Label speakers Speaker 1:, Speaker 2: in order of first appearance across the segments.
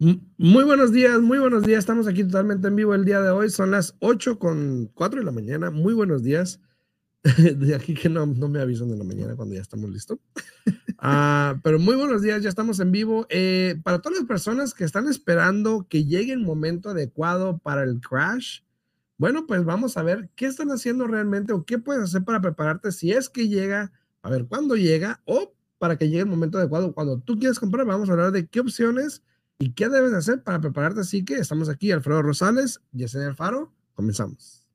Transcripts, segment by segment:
Speaker 1: Muy buenos días, muy buenos días. Estamos aquí totalmente en vivo el día de hoy. Son las 8 con 4 de la mañana. Muy buenos días. De aquí que no, no me avisan de la mañana cuando ya estamos listos. Ah, pero muy buenos días, ya estamos en vivo. Eh, para todas las personas que están esperando que llegue el momento adecuado para el crash, bueno, pues vamos a ver qué están haciendo realmente o qué puedes hacer para prepararte si es que llega, a ver cuándo llega o para que llegue el momento adecuado. Cuando tú quieres comprar, vamos a hablar de qué opciones ¿Y qué debes hacer para prepararte? Así que estamos aquí, Alfredo Rosales, Yesenia Alfaro, comenzamos.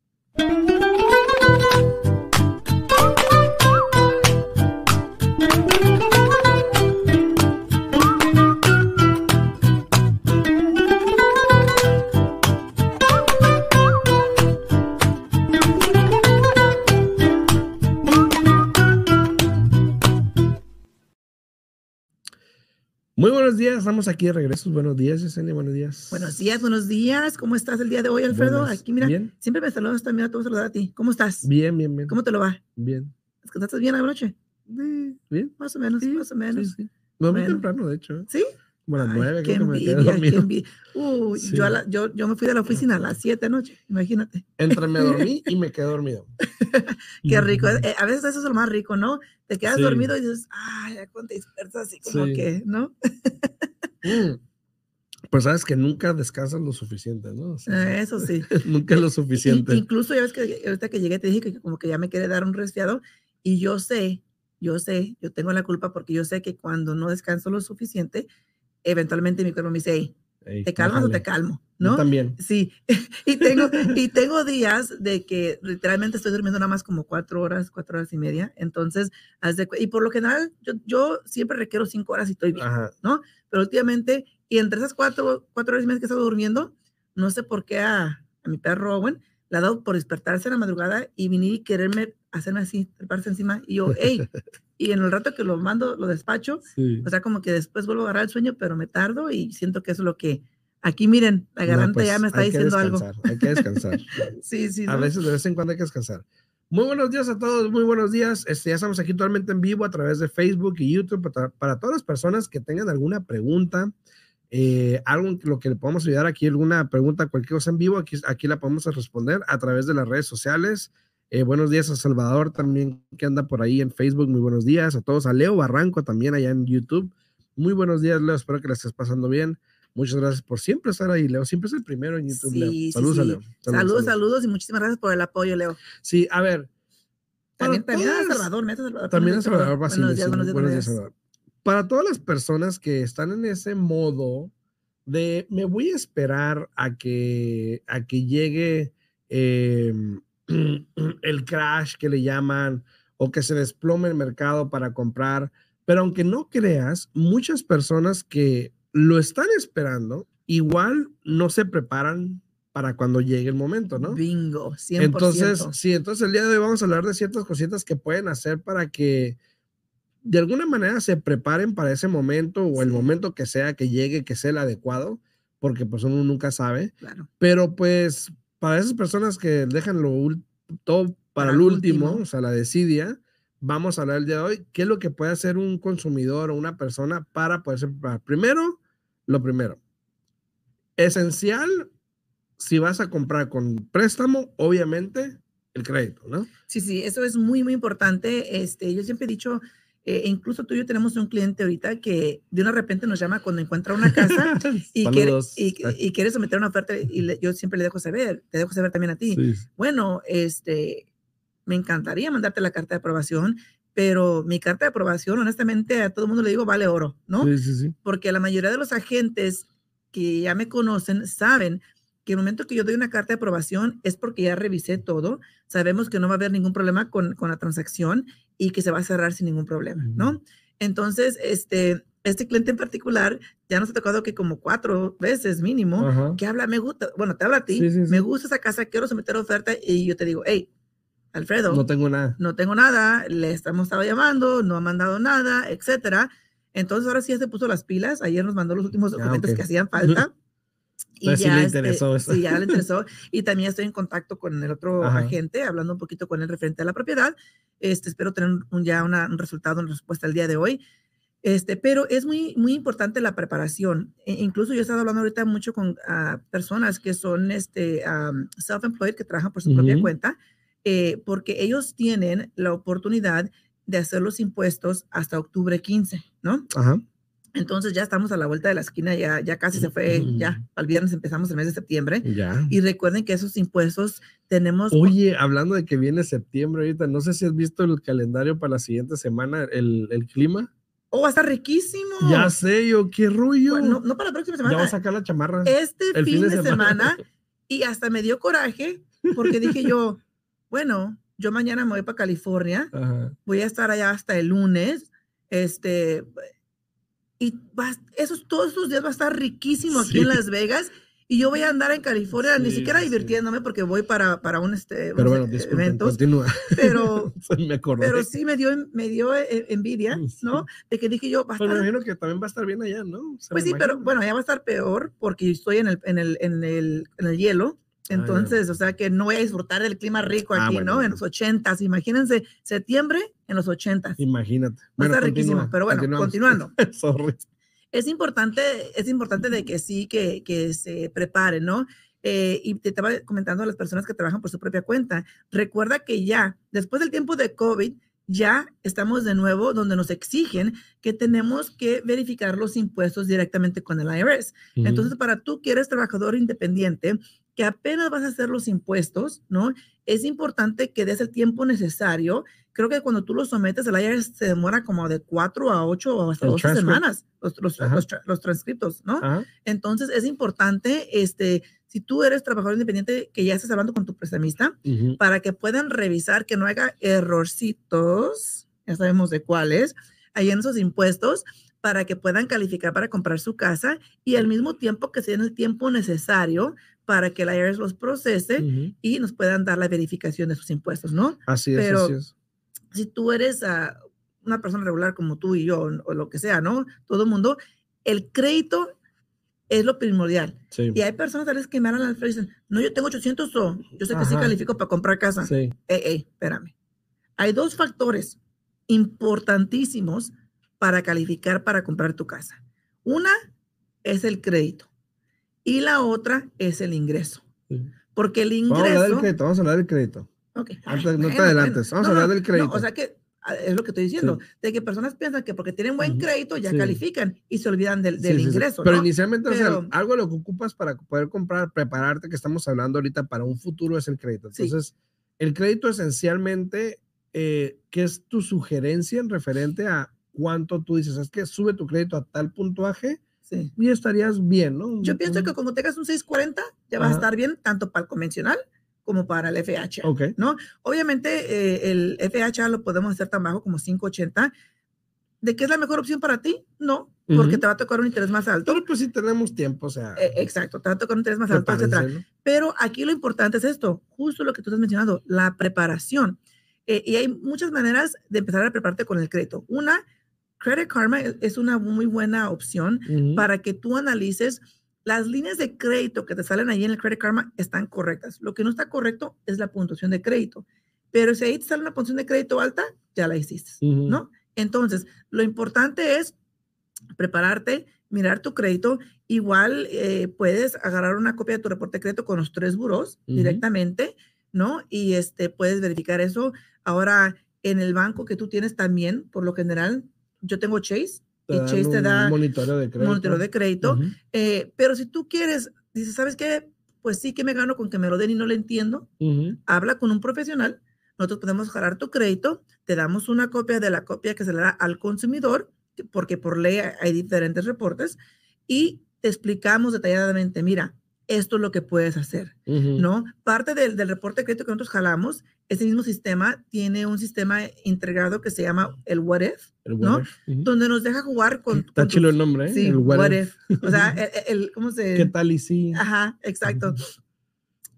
Speaker 1: Muy buenos días, estamos aquí de regreso. Buenos días, Yesenia, buenos días.
Speaker 2: Buenos días, buenos días. ¿Cómo estás el día de hoy, Alfredo? aquí, mira, ¿Bien? siempre me saludas también, te voy a saludar a ti. ¿Cómo estás?
Speaker 1: Bien, bien, bien.
Speaker 2: ¿Cómo te lo va?
Speaker 1: Bien.
Speaker 2: ¿Estás bien anoche?
Speaker 1: Bien.
Speaker 2: Más o menos, más o menos.
Speaker 1: Sí, sí. No, muy temprano, de hecho.
Speaker 2: ¿Sí?
Speaker 1: Bueno, nueve,
Speaker 2: qué envidia, qué envidia. Uy, yo, yo, yo, me fui de la oficina a las siete de noche, imagínate.
Speaker 1: Entre me dormí y me quedé dormido.
Speaker 2: qué rico. Eh, a veces eso es lo más rico, ¿no? Te quedas dormido y dices, ay, ya cuando te despiertas así como que, ¿no?
Speaker 1: Mm. Pues sabes que nunca descansas lo suficiente, ¿no?
Speaker 2: Eh, eso sí.
Speaker 1: nunca lo suficiente.
Speaker 2: incluso ya ves que ahorita que llegué te dije que como que ya me quiere dar un resfriado y yo sé, yo sé, yo tengo la culpa porque yo sé que cuando no descanso lo suficiente, eventualmente mi cuerpo me dice, ¿te calmas o te calmo? ¿No?
Speaker 1: también.
Speaker 2: Sí, y tengo, y tengo días de que literalmente estoy durmiendo nada más como cuatro horas, cuatro horas y media. Entonces, y por lo general, yo, yo siempre requiero cinco horas y estoy bien, ¿no? Pero últimamente, y entre esas cuatro, cuatro horas y media que he estado durmiendo, no sé por qué a, a mi perro Owen le ha dado por despertarse en la madrugada y venir y quererme hacerme así, treparse encima. Y yo, hey, y en el rato que lo mando, lo despacho, o sea, como que después vuelvo a agarrar el sueño, pero me tardo y siento que eso es lo que, aquí miren, la garganta pues, ya me está diciendo algo.
Speaker 1: Hay que descansar.
Speaker 2: sí, sí.
Speaker 1: A veces, de vez en cuando hay que descansar. Muy buenos días a todos, muy buenos días. Este, ya estamos aquí totalmente en vivo a través de Facebook y YouTube para, para todas las personas que tengan alguna pregunta, eh, algo lo que le podamos ayudar aquí, alguna pregunta, cualquier cosa en vivo, aquí, aquí la podemos responder a través de las redes sociales. Eh, buenos días a Salvador también que anda por ahí en Facebook. Muy buenos días a todos. A Leo Barranco también allá en YouTube. Muy buenos días, Leo. Espero que la estés pasando bien. Muchas gracias por siempre estar ahí, Leo. Siempre es el primero en YouTube.
Speaker 2: Sí, saludos, Leo. Saludos, saludos, y muchísimas gracias por el apoyo, Leo.
Speaker 1: Sí, a ver.
Speaker 2: También, también a Salvador, a Salvador.
Speaker 1: También a Salvador. Buenos días, buenos días, buenos días, Salvador. Para todas las personas que están en ese modo de me voy a esperar a que, a que llegue eh, el crash que le llaman o que se desplome el mercado para comprar. Pero aunque no creas, muchas personas que lo están esperando, igual no se preparan para cuando llegue el momento, ¿no?
Speaker 2: Bingo, 100%.
Speaker 1: Entonces, sí, entonces el día de hoy vamos a hablar de ciertas cositas que pueden hacer para que de alguna manera se preparen para ese momento o el momento que sea que llegue, que sea el adecuado, porque pues uno nunca sabe.
Speaker 2: Claro.
Speaker 1: Pero pues para esas personas que dejan lo todo para, el último, o sea, la decidia, vamos a hablar el día de hoy, qué es lo que puede hacer un consumidor o una persona para poderse preparar. Primero, lo primero, esencial, si vas a comprar con préstamo, obviamente el crédito, ¿no?
Speaker 2: Sí, sí, eso es muy, muy importante. Este, yo siempre he dicho, eh, incluso tú y yo tenemos un cliente ahorita que de una repente nos llama cuando encuentra una casa y, quiere, y, quiere someter una oferta y yo siempre le dejo saber, te dejo saber también a ti. Bueno, este, me encantaría mandarte la carta de aprobación, pero mi carta de aprobación, honestamente, a todo el mundo le digo, vale oro, ¿no?
Speaker 1: Sí, sí, sí.
Speaker 2: Porque la mayoría de los agentes que ya me conocen saben que el momento que yo doy una carta de aprobación es porque ya revisé todo, sabemos que no va a haber ningún problema con, con la transacción y que se va a cerrar sin ningún problema, ¿no? Entonces, este, este cliente en particular ya nos ha tocado que como cuatro veces mínimo, que habla, me gusta, bueno, te habla a ti, me gusta esa casa, quiero someter oferta y yo te digo, hey, Alfredo.
Speaker 1: No tengo nada.
Speaker 2: No tengo nada, le estamos estado llamando, no ha mandado nada, etcétera. Entonces ahora sí ya se puso las pilas, ayer nos mandó los últimos ah, documentos que hacían falta.
Speaker 1: Y ya, sí le este, interesó
Speaker 2: sí, ya le interesó. Y también estoy en contacto con el otro agente, hablando un poquito con él referente a la propiedad. Este, espero tener un, ya una, un resultado, una respuesta el día de hoy. Este, pero es muy, muy importante la preparación. E, incluso yo he estado hablando ahorita mucho con ah, personas que son este, self-employed, que trabajan por su propia cuenta, eh, porque ellos tienen la oportunidad de hacer los impuestos hasta octubre 15, ¿no? Ajá. Entonces ya estamos a la vuelta de la esquina, ya, ya casi se fue, ya al viernes empezamos el mes de septiembre. Ya. Y recuerden que esos impuestos tenemos...
Speaker 1: Oye, hablando de que viene septiembre ahorita, no sé si has visto el calendario para la siguiente semana, el, el clima.
Speaker 2: Oh, va a estar riquísimo.
Speaker 1: Ya sé yo, qué rollo.
Speaker 2: no, para la próxima semana.
Speaker 1: Ya voy a sacar la chamarra.
Speaker 2: Este fin, de, semana. y hasta me dio coraje porque dije yo, bueno, yo mañana me voy para California, voy a estar allá hasta el lunes, este, y esos, todos estos días va a estar riquísimo aquí en Las Vegas y yo voy a andar en California, ni siquiera divirtiéndome porque voy para, para un este,
Speaker 1: pero bueno, eventos.
Speaker 2: Pero, me pero sí me dio, me dio e, envidia, ¿no? De que dije yo,
Speaker 1: va a estar... me imagino que también va a estar bien allá, ¿no?
Speaker 2: pues sí, pero bueno, allá va a estar peor porque estoy en el, en el, en el, en el hielo. Ah, Entonces, o sea que no voy a disfrutar del clima rico ah, aquí, ¿no? En los ochentas, imagínense, septiembre en los ochentas.
Speaker 1: Imagínate.
Speaker 2: A estar riquísimo, pero bueno, continuando. Sorry es importante, es importante de que sí, que, que se prepare, ¿no? Eh, y te estaba comentando a las personas que trabajan por su propia cuenta. Recuerda que ya, después del tiempo de COVID, ya estamos de nuevo donde nos exigen que tenemos que verificar los impuestos directamente con el IRS. Entonces, para tú que eres trabajador independiente, que apenas vas a hacer los impuestos, ¿no? Es importante que des el tiempo necesario. Creo que cuando tú los sometes, el IRS se demora como de cuatro a ocho o hasta dos semanas, los, los, los, transcriptos, ¿no? Entonces, es importante, este, si tú eres trabajador independiente, que ya estés hablando con tu prestamista, para que puedan revisar que no haya errorcitos, ya sabemos de cuáles, ahí en esos impuestos, para que puedan calificar para comprar su casa y al mismo tiempo que se den el tiempo necesario para que la IRS los procese y nos puedan dar la verificación de sus impuestos, ¿no?
Speaker 1: Así es. Pero
Speaker 2: si tú eres ah, una persona regular como tú y yo, o lo que sea, ¿no? Todo el mundo, el crédito es lo primordial. Y hay personas a veces que me hablan al y dicen, no, yo tengo 800 o yo sé que sí califico para comprar casa. Sí. Ey, ey, espérame. Hay dos factores importantísimos para calificar para comprar tu casa. Una es el crédito y la otra es el ingreso. Porque el ingreso... Vamos a
Speaker 1: hablar del crédito, vamos a hablar del crédito. Okay. no te adelantes, vamos a hablar del crédito.
Speaker 2: o sea que ah, es lo que estoy diciendo, de que personas piensan que porque tienen buen crédito ya califican y se olvidan del, del ingreso.
Speaker 1: Pero inicialmente, o sea, algo lo que ocupas para poder comprar, prepararte, que estamos hablando ahorita para un futuro es el crédito. Entonces, el crédito esencialmente, eh, ¿qué es tu sugerencia en referente a cuánto tú dices? Es que sube tu crédito a tal puntuaje Sí. Y estarías bien, ¿no?
Speaker 2: Yo pienso que como tengas un 640, ya vas a estar bien, tanto para el convencional como para el FHA, okay. ¿no? Obviamente eh, el FHA lo podemos hacer tan bajo como 580. ¿De qué es la mejor opción para ti? No, porque te va a tocar un interés más alto.
Speaker 1: Pero pues si tenemos tiempo, o sea.
Speaker 2: Eh, exacto, te va a tocar un interés más alto, etc. Pero aquí lo importante es esto, justo lo que tú has mencionado, la preparación. Eh, y hay muchas maneras de empezar a prepararte con el crédito. Una Credit Karma e, es una muy buena opción para que tú analices las líneas de crédito que te salen ahí en el Credit Karma están correctas. Lo que no está correcto es la puntuación de crédito. Pero si ahí te sale una puntuación de crédito alta, ya la hiciste, ¿no? Entonces, lo importante es prepararte, mirar tu crédito. Igual eh, puedes agarrar una copia de tu reporte de crédito con los tres buros directamente, ¿no? Y este, puedes verificar eso. Ahora, en el banco que tú tienes también, por lo general, yo tengo Chase y Chase te da
Speaker 1: monitoreo de crédito.
Speaker 2: Monitoreo de crédito eh, pero si tú quieres, dices, ¿sabes qué? Pues sí que me gano con que me lo den y no lo entiendo. Habla con un profesional. Nosotros podemos jalar tu crédito, te damos una copia de la copia que se le da al consumidor, porque por ley hay diferentes reportes, y te explicamos detalladamente, mira, esto es lo que puedes hacer, ¿no? Parte del, del, reporte de crédito que nosotros jalamos, ese mismo sistema tiene un sistema integrado que se llama el What If, ¿no? Donde nos deja jugar con...
Speaker 1: Está chido el nombre, ¿eh?
Speaker 2: Sí, el What, if. O sea, el, ¿cómo se...?
Speaker 1: ¿Qué tal y sí?
Speaker 2: Ajá, exacto.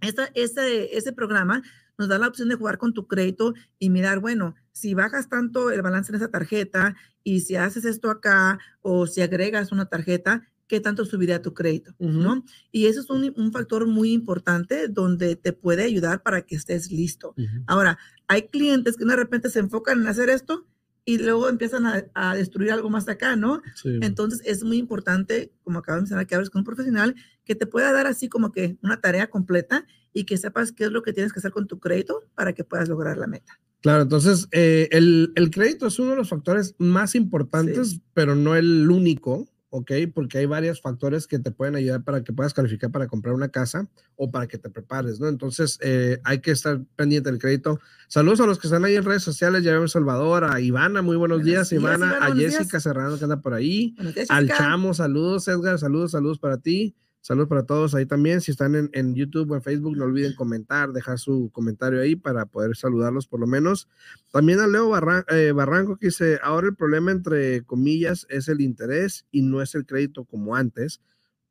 Speaker 2: Esta, ese, ese programa nos da la opción de jugar con tu crédito y mirar, bueno, si bajas tanto el balance en esa tarjeta y si haces esto acá o si agregas una tarjeta, qué tanto subiría tu crédito, ¿no? Y eso es un, factor muy importante donde te puede ayudar para que estés listo. Ahora, hay clientes que de repente se enfocan en hacer esto y luego empiezan a, destruir algo más acá, ¿no? Entonces es muy importante, como acabo de mencionar, que hables con un profesional que te pueda dar así como que una tarea completa y que sepas qué es lo que tienes que hacer con tu crédito para que puedas lograr la meta.
Speaker 1: Claro, entonces eh, el, el, crédito es uno de los factores más importantes, pero no el único. ¿Ok? Porque hay varios factores que te pueden ayudar para que puedas calificar para comprar una casa o para que te prepares, ¿no? Entonces, eh, hay que estar pendiente del crédito. Saludos a los que están ahí en redes sociales, ya vemos Salvador, a Ivana, muy buenos, días, Ivana, a Jessica Serrano que anda por ahí, al Chamo, saludos, Edgar, saludos, saludos para ti. Saludos para todos ahí también. Si están en, en, YouTube o en Facebook, no olviden comentar, dejar su comentario ahí para poder saludarlos por lo menos. También a Leo eh, Barranco que dice, ahora el problema entre comillas es el interés y no es el crédito como antes.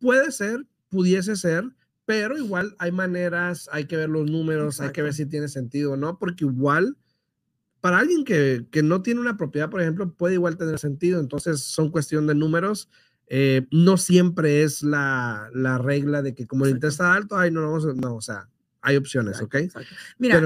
Speaker 1: Puede ser, pudiese ser, pero igual hay maneras, hay que ver los números, hay que ver si tiene sentido o no, porque igual para alguien que, que no tiene una propiedad, por ejemplo, puede igual tener sentido. Entonces son cuestión de números eh, no siempre es la, la, regla de que como el interés está alto, ay, no, no, no, o sea, hay opciones, ¿ok?
Speaker 2: Mira,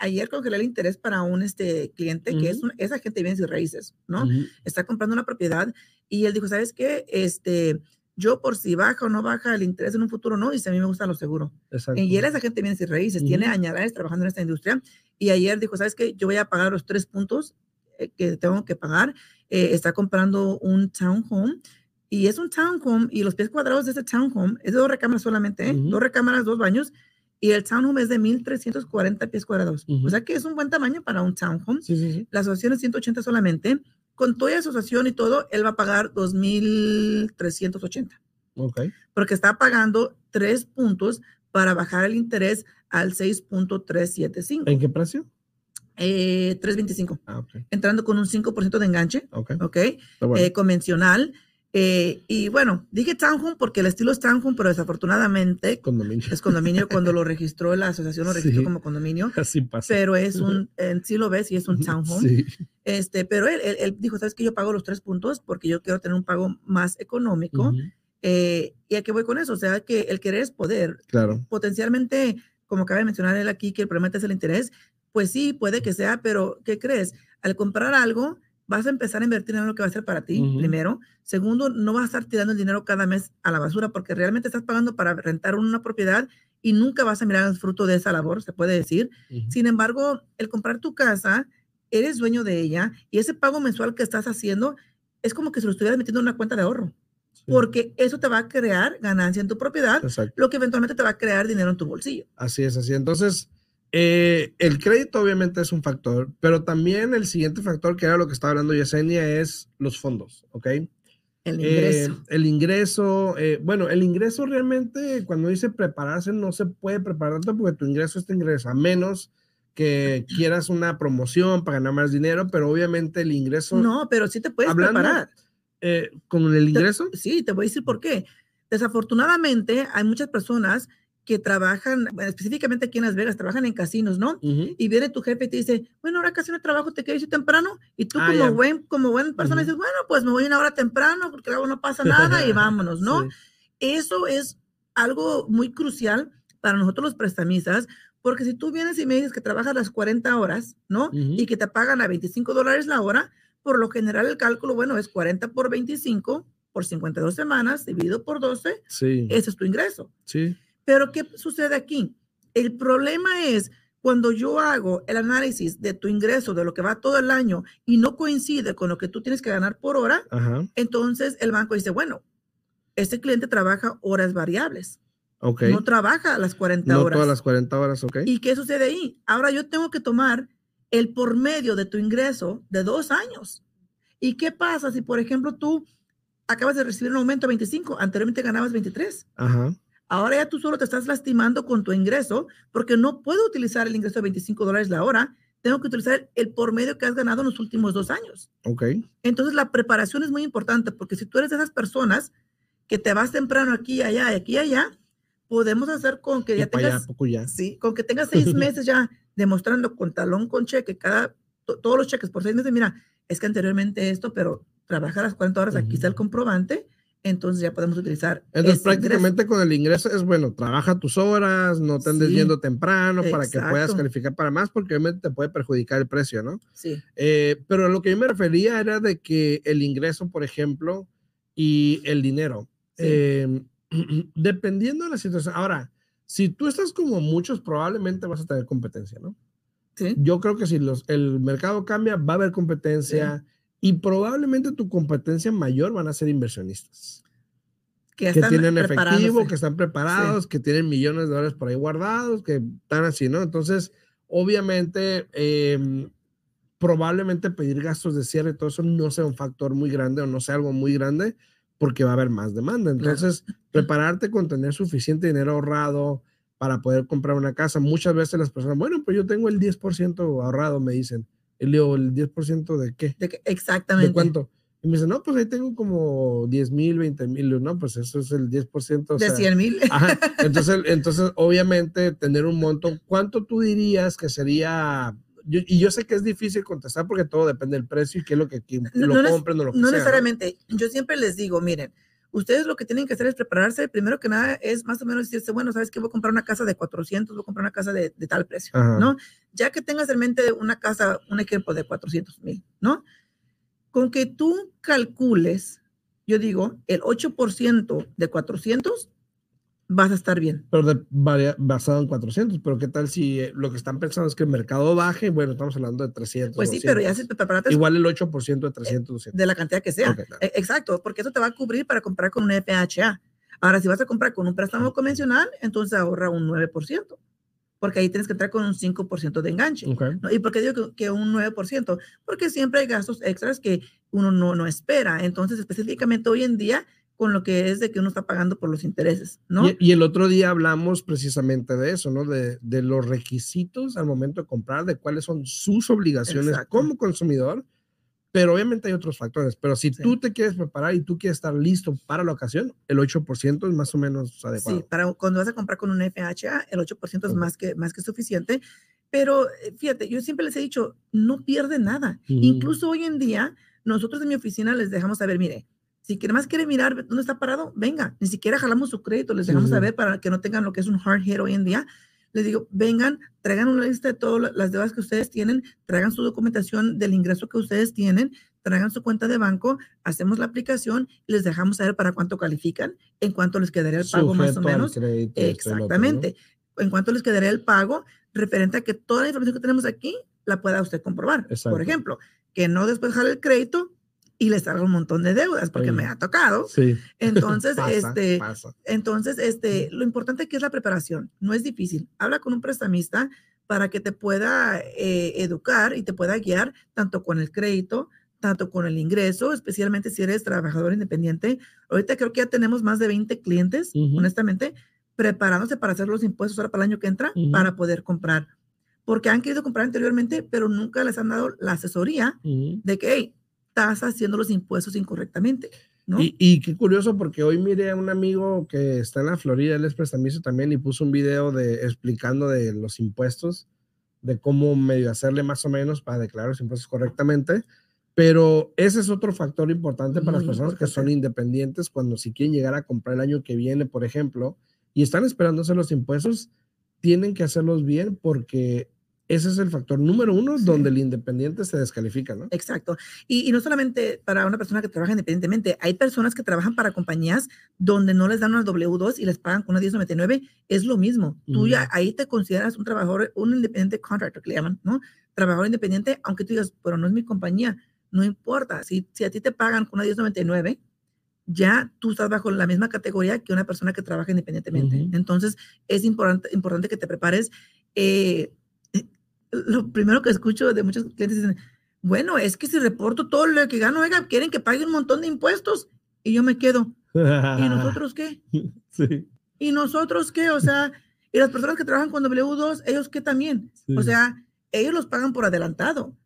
Speaker 2: ayer congelé el interés para un este, cliente que es esa gente de bienes y raíces, ¿no? Está comprando una propiedad y él dijo, ¿sabes qué? Este, yo por si baja o no baja el interés en un futuro, no, dice, a mí me gusta lo seguro. Y él es agente de bienes y raíces, tiene añades trabajando en esta industria y ayer dijo, ¿sabes qué? Yo voy a pagar los tres puntos eh, que tengo que pagar. Eh, está comprando un townhome y es un townhome y los pies cuadrados de ese townhome es de dos recámaras solamente, ¿eh? dos recámaras, dos baños y el townhome es de 1340 pies cuadrados. O sea que es un buen tamaño para un townhome. La asociación es 180 solamente. Con toda asociación y todo, él va a pagar 2380.
Speaker 1: Ok.
Speaker 2: Porque está pagando tres puntos para bajar el interés al 6.375.
Speaker 1: ¿En qué precio?
Speaker 2: Eh, 325. Ah, okay. Entrando con un 5% de enganche.
Speaker 1: Ok.
Speaker 2: okay. Eh, convencional. Eh, y bueno, dije townhome porque el estilo es townhome, pero desafortunadamente es condominio cuando lo registró la asociación, lo registró como condominio.
Speaker 1: Así pasa.
Speaker 2: Pero es un, en sí lo ves y es un townhome. Sí. Este, pero él, él, dijo, ¿sabes qué? Yo pago los tres puntos porque yo quiero tener un pago más económico. Eh, ¿Y a qué voy con eso? O sea, que el querer es poder.
Speaker 1: Claro.
Speaker 2: Potencialmente, como acaba de mencionar él aquí, que el problema es el interés, pues sí, puede que sea, pero ¿qué crees? Al comprar algo, vas a empezar a invertir en lo que va a ser para ti, primero. Segundo, no vas a estar tirando el dinero cada mes a la basura porque realmente estás pagando para rentar una propiedad y nunca vas a mirar el fruto de esa labor, se puede decir. Sin embargo, el comprar tu casa, eres dueño de ella y ese pago mensual que estás haciendo es como que se lo estuvieras metiendo en una cuenta de ahorro. Porque eso te va a crear ganancia en tu propiedad, lo que eventualmente te va a crear dinero en tu bolsillo.
Speaker 1: Así es, así. Entonces, eh, el crédito obviamente es un factor, pero también el siguiente factor, que era lo que estaba hablando Yesenia, es los fondos, ¿ok?
Speaker 2: El ingreso. Eh,
Speaker 1: el ingreso, eh, bueno, el ingreso realmente, cuando dice prepararse, no se puede preparar tanto porque tu ingreso es tu ingreso, a menos que quieras una promoción para ganar más dinero, pero obviamente el ingreso...
Speaker 2: No, pero sí te puedes preparar.
Speaker 1: ¿Con el ingreso?
Speaker 2: sí, te voy a decir por qué. Desafortunadamente, hay muchas personas que trabajan, específicamente aquí en Las Vegas, trabajan en casinos, ¿no? Y viene tu jefe y te dice, bueno, ahora casi no trabajo, te quedas temprano, y tú ah, como, buen, como buena persona dices, bueno, pues me voy una hora temprano, porque luego no pasa nada y vámonos, ¿no? Eso es algo muy crucial para nosotros los prestamistas, porque si tú vienes y me dices que trabajas las 40 horas, ¿no? Y que te pagan a 25 dólares la hora, por lo general el cálculo, bueno, es 40 por 25 por 52 semanas dividido por 12.
Speaker 1: Sí.
Speaker 2: Ese es tu ingreso.
Speaker 1: Sí.
Speaker 2: Pero ¿qué sucede aquí? El problema es cuando yo hago el análisis de tu ingreso, de lo que va todo el año, y no coincide con lo que tú tienes que ganar por hora, entonces el banco dice, bueno, este cliente trabaja horas variables.
Speaker 1: Okay.
Speaker 2: No trabaja las 40
Speaker 1: no
Speaker 2: horas.
Speaker 1: todas las 40 horas, ok.
Speaker 2: ¿Y qué sucede ahí? Ahora yo tengo que tomar el por medio de tu ingreso de dos años. ¿Y qué pasa si, por ejemplo, tú acabas de recibir un aumento de 25, anteriormente ganabas 23?
Speaker 1: Ajá.
Speaker 2: Ahora ya tú solo te estás lastimando con tu ingreso porque no puedo utilizar el ingreso de 25 dólares la hora. Tengo que utilizar el por medio que has ganado en los últimos dos años.
Speaker 1: Ok.
Speaker 2: Entonces la preparación es muy importante porque si tú eres de esas personas que te vas temprano aquí y allá aquí y allá, podemos hacer con que ya tengas, sí, con que tengas seis meses ya demostrando con talón con cheque cada todos los cheques por seis meses. Mira, es que anteriormente esto, pero trabajar las 40 horas, aquí está el comprobante entonces ya podemos utilizar.
Speaker 1: Entonces prácticamente con el ingreso es bueno, trabaja tus horas, no te andes yendo temprano para que puedas calificar para más, porque obviamente te puede perjudicar el precio, ¿no?
Speaker 2: Sí.
Speaker 1: Eh, pero lo que yo me refería era de que el ingreso, por ejemplo, y el dinero, em, dependiendo de la situación. Ahora, si tú estás como muchos, probablemente vas a tener competencia, ¿no?
Speaker 2: Sí.
Speaker 1: Yo creo que si los, el mercado cambia, va a haber competencia. Y probablemente tu competencia mayor van a ser inversionistas. Que, tienen efectivo, que están preparados, que tienen millones de dólares por ahí guardados, que están así, ¿no? Entonces, obviamente, em, probablemente pedir gastos de cierre y todo eso no sea un factor muy grande o no sea algo muy grande porque va a haber más demanda. Entonces, prepararte con tener suficiente dinero ahorrado para poder comprar una casa. Muchas veces las personas, bueno, pues yo tengo el 10% ahorrado, me dicen. Y le digo, ¿el 10% de qué?
Speaker 2: De exactamente.
Speaker 1: ¿De cuánto? Y me dice, no, pues ahí tengo como 10 mil, 20 mil. No, pues eso es el 10%.
Speaker 2: de 100 mil.
Speaker 1: Entonces, entonces, obviamente, tener un montón. ¿Cuánto tú dirías que sería? y yo sé que es difícil contestar porque todo depende del precio y qué es lo que lo no, compren o lo que
Speaker 2: No necesariamente. Yo siempre les digo, miren, ustedes lo que tienen que hacer es prepararse. Primero que nada es más o menos decirse, bueno, sabes que voy a comprar una casa de 400, voy a comprar una casa de, de tal precio, ¿no? Ya que tengas en mente una casa, un ejemplo de 400 mil, ¿no? Con que tú calcules, yo digo, el 8% de 400 vas a estar bien.
Speaker 1: Pero de, basado en 400, pero ¿qué tal si eh, lo que están pensando es que el mercado baje? Bueno, estamos hablando de 300.
Speaker 2: Pues sí, pero ya se te preparaste.
Speaker 1: Igual el 8% de 300, 200.
Speaker 2: De la cantidad que sea. E, exacto, porque eso te va a cubrir para comprar con un FHA. Ahora, si vas a comprar con un préstamo convencional, entonces ahorra un 9%, porque ahí tienes que entrar con un 5% de enganche. ¿Y por qué digo que, un 9%? Porque siempre hay gastos extras que uno no, no espera. Entonces, específicamente hoy en día, con lo que es de que uno está pagando por los intereses, ¿no?
Speaker 1: Y, el otro día hablamos precisamente de eso, ¿no? De, de, los requisitos al momento de comprar, de cuáles son sus obligaciones como consumidor, pero obviamente hay otros factores, pero si tú te quieres preparar y tú quieres estar listo para la ocasión, el 8% es más o menos adecuado.
Speaker 2: Sí, para cuando vas a comprar con un FHA, el 8% es más que, más que suficiente, pero eh, fíjate, yo siempre les he dicho, no pierde nada. Incluso hoy en día, nosotros en mi oficina les dejamos saber, mire, si más quiere mirar dónde está parado, venga. Ni siquiera jalamos su crédito, les dejamos saber para que no tengan lo que es un hard hit hoy en día. Les digo, vengan, traigan una lista de todas las deudas que ustedes tienen, traigan su documentación del ingreso que ustedes tienen, traigan su cuenta de banco, hacemos la aplicación y les dejamos saber para cuánto califican, en cuánto les quedaría el pago más o menos. Exactamente. En cuánto les quedaría el pago referente a que toda la información que tenemos aquí la pueda usted comprobar. Por ejemplo, que no después jale el crédito y les salga un montón de deudas porque me ha tocado.
Speaker 1: Sí.
Speaker 2: Entonces, este, entonces, este, lo importante aquí es la preparación. No es difícil. Habla con un prestamista para que te pueda eh, educar y te pueda guiar tanto con el crédito, tanto con el ingreso, especialmente si eres trabajador independiente. Ahorita creo que ya tenemos más de 20 clientes, honestamente, preparándose para hacer los impuestos ahora para el año que entra para poder comprar. Porque han querido comprar anteriormente, pero nunca les han dado la asesoría de que, hey, estás haciendo los impuestos incorrectamente. ¿no?
Speaker 1: Y, qué curioso, porque hoy miré a un amigo que está en la Florida, él es prestamiento también, y puso un video de, explicando de los impuestos, de cómo medio hacerle más o menos para declarar los impuestos correctamente. Pero ese es otro factor importante para las personas que son independientes cuando si quieren llegar a comprar el año que viene, por ejemplo, y están esperando hacer los impuestos, tienen que hacerlos bien porque ese es el factor número uno donde el independiente se descalifica, ¿no?
Speaker 2: Exacto. Y, no solamente para una persona que trabaja independientemente, hay personas que trabajan para compañías donde no les dan una W2 y les pagan con una 1099. Es lo mismo. Tú ya ahí te consideras un trabajador, un independiente contractor, que le llaman, ¿no? Trabajador independiente, aunque tú digas, pero no es mi compañía. No importa. Si, si a ti te pagan con una 1099, ya tú estás bajo la misma categoría que una persona que trabaja independientemente. Entonces, es importante, importante que te prepares. Eh, lo primero que escucho de muchos clientes dicen, bueno, es que si reporto todo lo que gano, oiga, quieren que pague un montón de impuestos y yo me quedo. ¿Y nosotros qué?
Speaker 1: Sí.
Speaker 2: ¿Y nosotros qué? O sea, y las personas que trabajan con W2, ellos qué también. O sea, ellos los pagan por adelantado.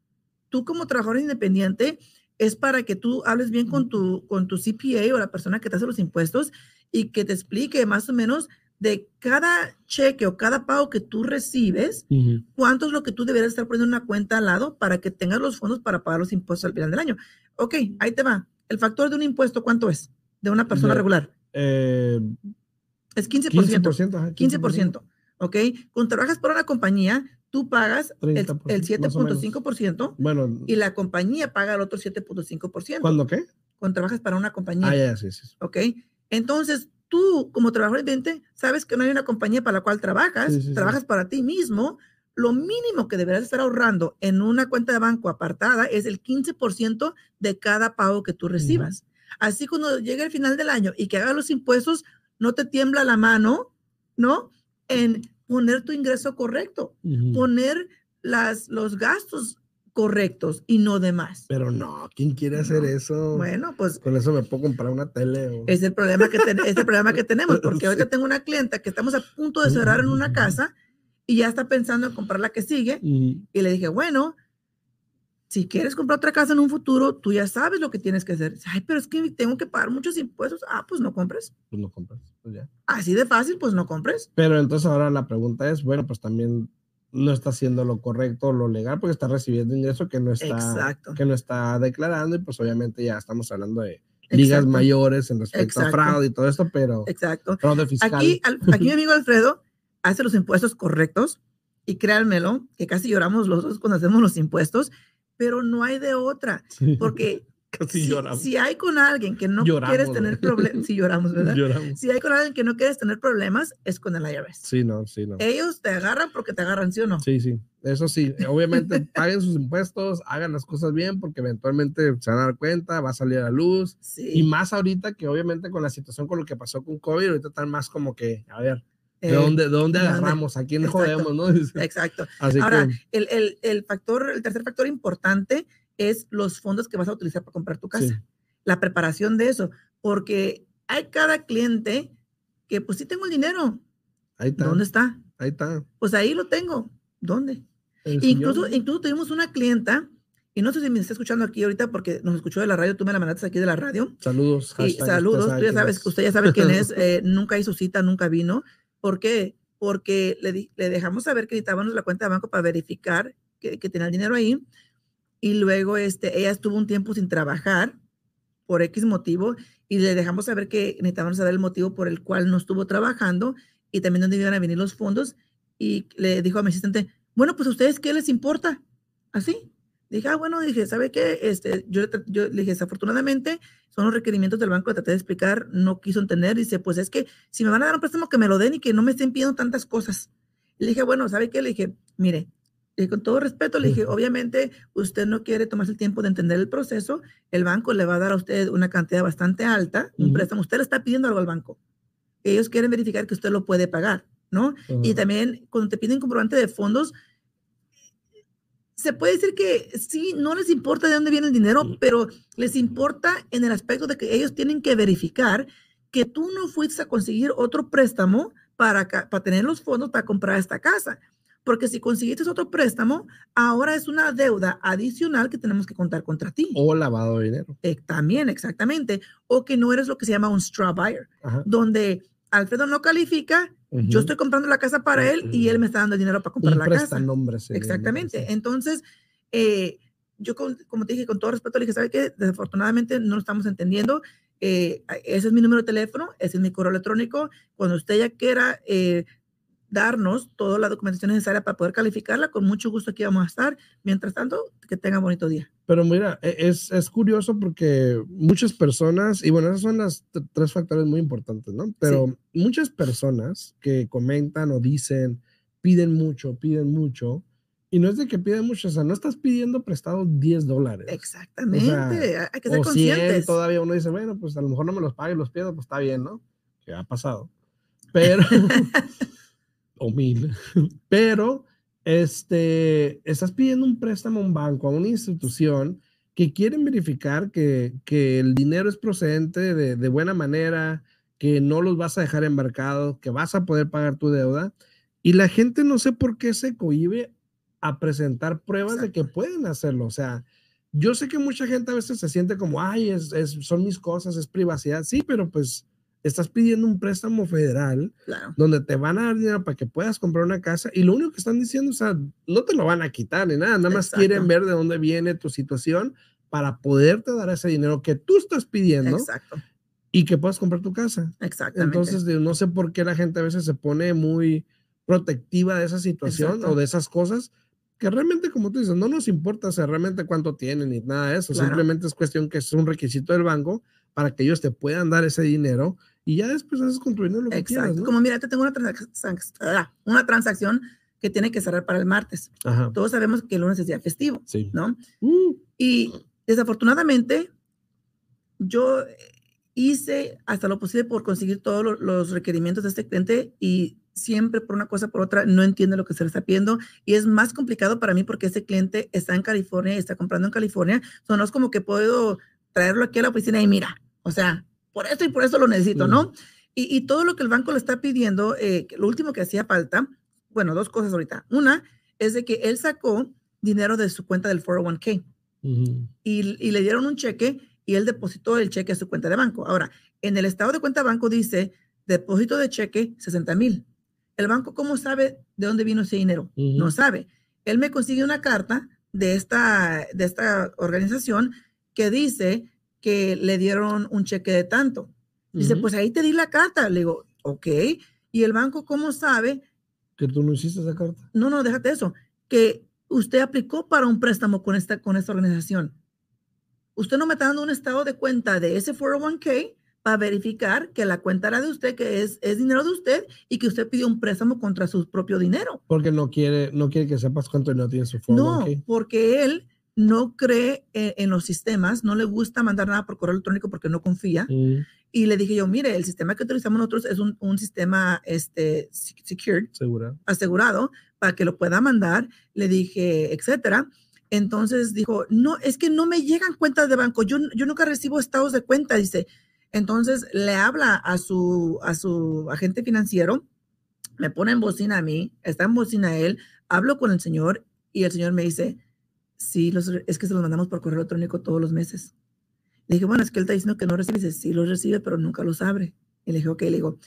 Speaker 2: Tú como trabajador independiente es para que tú hables bien con tu, con tu CPA o la persona que te hace los impuestos y que te explique más o menos de cada cheque o cada pago que tú recibes, cuánto es lo que tú deberías estar poniendo en una cuenta al lado para que tengas los fondos para pagar los impuestos al final del año. Ok, ahí te va. El factor de un impuesto, ¿cuánto es? de una persona regular?
Speaker 1: Eh,
Speaker 2: es 15%. 15%, 15%, ¿ok? Cuando trabajas para una compañía, tú pagas el, 7.5% bueno, y la compañía paga el otro 7.5%.
Speaker 1: ¿Cuándo qué?
Speaker 2: Cuando trabajas para una compañía.
Speaker 1: Ah, ya, sí, sí.
Speaker 2: ¿Ok? Entonces, tú como trabajador independiente sabes que no hay una compañía para la cual trabajas, trabajas para ti mismo. Lo mínimo que deberás estar ahorrando en una cuenta de banco apartada es el 15% de cada pago que tú recibas. Así cuando llegue el final del año y que hagas los impuestos, no te tiembla la mano, ¿no? En poner tu ingreso correcto, poner las, los gastos correctos y no demás.
Speaker 1: Pero no, ¿quién quiere hacer eso?
Speaker 2: Bueno, pues
Speaker 1: con eso me puedo comprar una tele.
Speaker 2: Es el problema que es el problema que tenemos, porque ahorita tengo una clienta que estamos a punto de cerrar en una casa y ya está pensando en comprar la que sigue y le dije, bueno, si quieres comprar otra casa en un futuro, tú ya sabes lo que tienes que hacer. Ay, pero es que tengo que pagar muchos impuestos. Ah, pues no compres.
Speaker 1: Pues no compres, pues ya.
Speaker 2: Así de fácil, pues no compres.
Speaker 1: Pero entonces ahora la pregunta es, bueno, pues también no está haciendo lo correcto, lo legal, porque está recibiendo ingreso que no está, que no está declarando y pues obviamente ya estamos hablando de ligas mayores en respecto a fraude y todo esto, pero
Speaker 2: Exacto.
Speaker 1: fraude fiscal.
Speaker 2: Aquí, aquí mi amigo Alfredo hace los impuestos correctos y créanmelo, que casi lloramos los dos cuando hacemos los impuestos pero no hay de otra, porque si, hay con alguien que no quieres tener problemas, si lloramos, ¿verdad? Si hay con alguien que no quieres tener problemas, es con el IRS.
Speaker 1: Sí, no, sí, no.
Speaker 2: Ellos te agarran porque te agarran, ¿sí o no?
Speaker 1: Sí, sí, eso sí. Obviamente paguen sus impuestos, hagan las cosas bien porque eventualmente se van a dar cuenta, va a salir a la luz. Y más ahorita que obviamente con la situación con lo que pasó con COVID, ahorita están más como que, a ver, ¿De, dónde, dónde agarramos? ¿A quién jodemos? ¿no?
Speaker 2: Exacto. Ahora, el, el, el, factor, el tercer factor importante es los fondos que vas a utilizar para comprar tu casa. La preparación de eso, porque hay cada cliente que pues sí tengo el dinero.
Speaker 1: Ahí está.
Speaker 2: ¿Dónde está?
Speaker 1: Ahí está.
Speaker 2: Pues ahí lo tengo. ¿Dónde? Incluso, incluso tuvimos una clienta, y no sé si me está escuchando aquí ahorita porque nos escuchó de la radio, tú me la mandaste aquí de la radio.
Speaker 1: Saludos.
Speaker 2: Y saludos, tú ya sabes, usted ya sabe quién es, eh, nunca hizo cita, nunca vino, ¿Por qué? Porque le, le dejamos saber que necesitábamos la cuenta de banco para verificar que, que, tenía el dinero ahí. Y luego este, ella estuvo un tiempo sin trabajar por X motivo y le dejamos saber que necesitábamos saber el motivo por el cual no estuvo trabajando y también dónde iban a venir los fondos. Y le dijo a mi asistente, bueno, pues ustedes, ¿qué les importa? Así. Dije, ah, bueno, dije, ¿sabe qué? Este, yo, yo le dije, desafortunadamente, son los requerimientos del banco, traté de explicar, no quiso entender, dice, pues es que si me van a dar un préstamo, que me lo den y que no me estén pidiendo tantas cosas. le dije, bueno, ¿sabe qué? Le dije, mire, con todo respeto, le dije, obviamente usted no quiere tomarse el tiempo de entender el proceso, el banco le va a dar a usted una cantidad bastante alta, un préstamo, usted le está pidiendo algo al banco. Ellos quieren verificar que usted lo puede pagar, ¿no? Y también cuando te piden comprobante de fondos, se puede decir que sí, no les importa de dónde viene el dinero, pero les importa en el aspecto de que ellos tienen que verificar que tú no fuiste a conseguir otro préstamo para, para tener los fondos para comprar esta casa. Porque si conseguiste otro préstamo, ahora es una deuda adicional que tenemos que contar contra ti.
Speaker 1: O lavado de dinero.
Speaker 2: Eh, también, exactamente. O que no eres lo que se llama un straw buyer, donde Alfredo no califica, yo estoy comprando la casa para él y él me está dando el dinero para comprar la casa. Exactamente. Entonces, eh, yo como te dije, con todo respeto, le dije, ¿sabe qué? Desafortunadamente no lo estamos entendiendo. Eh, ese es mi número de teléfono, ese es mi correo electrónico. Cuando usted ya quiera eh, darnos toda la documentación necesaria para poder calificarla, con mucho gusto aquí vamos a estar. Mientras tanto, que tenga bonito día.
Speaker 1: Pero mira, e, es, es curioso porque muchas personas, y bueno, esos son los tres factores muy importantes, ¿no? Pero muchas personas que comentan o dicen, piden mucho, piden mucho, y no es de que piden mucho, o sea, no estás pidiendo prestado 10 dólares.
Speaker 2: Exactamente, hay que ser o conscientes.
Speaker 1: todavía uno dice, bueno, pues a lo mejor no me los pague, los pido, pues está bien, ¿no? Que ha pasado. Pero... o mil, pero este, estás pidiendo un préstamo a un banco, a una institución que quieren verificar que, que el dinero es procedente de, de, buena manera, que no los vas a dejar embarcados, que vas a poder pagar tu deuda. Y la gente no sé por qué se cohibe a presentar pruebas de que pueden hacerlo. O sea, yo sé que mucha gente a veces se siente como, ay, es, es, son mis cosas, es privacidad. Sí, pero pues estás pidiendo un préstamo federal donde te van a dar dinero para que puedas comprar una casa y lo único que están diciendo, o sea, no te lo van a quitar ni nada, nada más quieren ver de dónde viene tu situación para poderte dar ese dinero que tú estás pidiendo.
Speaker 2: Exacto.
Speaker 1: y que puedas comprar tu casa.
Speaker 2: Exactamente.
Speaker 1: Entonces, no sé por qué la gente a veces se pone muy protectiva de esa situación o de esas cosas que realmente, como tú dices, no nos importa o realmente cuánto tienen ni nada de eso. Simplemente es cuestión que es un requisito del banco para que ellos te puedan dar ese dinero y ya después haces con tu dinero lo que quieras. ¿no?
Speaker 2: Como mira, te tengo una, ah, una transacción que tiene que cerrar para el martes. Todos sabemos que el lunes es día festivo, sí. ¿no? Uh. Y desafortunadamente, yo hice hasta lo posible por conseguir todos los requerimientos de este cliente y siempre por una cosa por otra no entiende lo que se le está pidiendo y es más complicado para mí porque ese cliente está en California y está comprando en California. So, no es como que puedo traerlo aquí a la oficina y mira, o sea, por esto y por eso lo necesito, ¿no? Y, y, todo lo que el banco le está pidiendo, eh, lo último que hacía falta, bueno, dos cosas ahorita. Una es de que él sacó dinero de su cuenta del 401k y, y le dieron un cheque y él depositó el cheque a su cuenta de banco. Ahora, en el estado de cuenta banco dice depósito de cheque 60 mil. El banco, ¿cómo sabe de dónde vino ese dinero? No sabe. Él me consigue una carta de esta, de esta organización que dice que le dieron un cheque de tanto. Dice, pues ahí te di la carta. Le digo, ok. ¿Y el banco cómo sabe?
Speaker 1: Que tú no hiciste esa carta.
Speaker 2: No, no, déjate eso. Que usted aplicó para un préstamo con esta, con esta organización. Usted no me está dando un estado de cuenta de ese 401k para verificar que la cuenta era de usted, que es, es dinero de usted y que usted pidió un préstamo contra su propio dinero.
Speaker 1: Porque no quiere, no quiere que sepas cuánto dinero tiene su
Speaker 2: fondo. No, porque él no cree en, los sistemas, no le gusta mandar nada por correo electrónico porque no confía. Mm. Y le dije yo, mire, el sistema que utilizamos nosotros es un, un sistema este, secured, asegurado, para que lo pueda mandar. Le dije, etcétera. Entonces dijo, no, es que no me llegan cuentas de banco. Yo, yo nunca recibo estados de cuenta. Dice, entonces le habla a su, a su agente financiero, me pone en bocina a mí, está en bocina a él, hablo con el señor y el señor me dice, sí, los, es que se los mandamos por correo electrónico todos los meses. Le dije, bueno, es que él está diciendo que no recibe, dice, sí los recibe, pero nunca los abre. Y le dije, ok, le digo,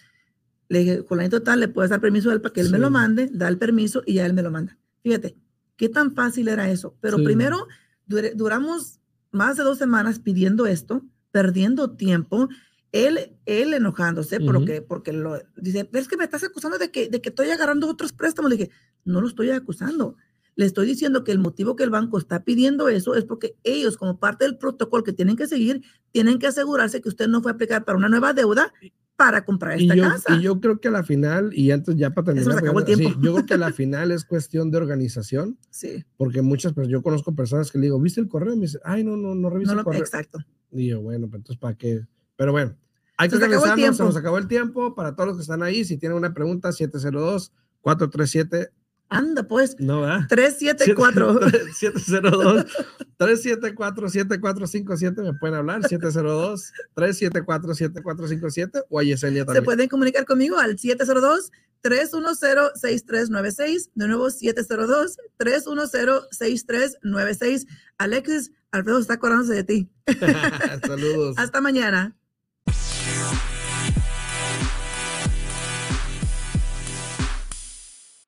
Speaker 2: le dije, con la total, le puedes dar permiso a él para que él me lo mande, da el permiso y ya él me lo manda. Fíjate, qué tan fácil era eso. Pero primero, duramos más de dos semanas pidiendo esto perdiendo tiempo, él, él enojándose porque, porque lo dice, es que me estás acusando de que, de que estoy agarrando otros préstamos. Le dije, no lo estoy acusando. Le estoy diciendo que el motivo que el banco está pidiendo eso es porque ellos, como parte del protocolo que tienen que seguir, tienen que asegurarse que usted no fue a aplicar para una nueva deuda para comprar esta casa.
Speaker 1: Y yo creo que a la final, y antes ya para terminar, yo creo que a la final es cuestión de organización.
Speaker 2: Sí.
Speaker 1: Porque muchas personas, yo conozco personas que le digo, ¿viste el correo? Y me dice, ay, no, no, no reviso el correo.
Speaker 2: Exacto.
Speaker 1: Y yo, bueno, pues entonces, ¿para qué? Pero bueno, hay que organizarnos, se nos acabó el tiempo. Para todos los que están ahí, si tienen una pregunta, 702-437.
Speaker 2: Anda, pues.
Speaker 1: No, ¿verdad?
Speaker 2: 374.
Speaker 1: 702-374-7457. Me pueden hablar. 702-374-7457 o a Yesenia también.
Speaker 2: Se pueden comunicar conmigo al 702-310-6396. De nuevo, 702-310-6396. Alexis, Alfredo está acordándose de ti.
Speaker 1: Saludos.
Speaker 2: Hasta mañana.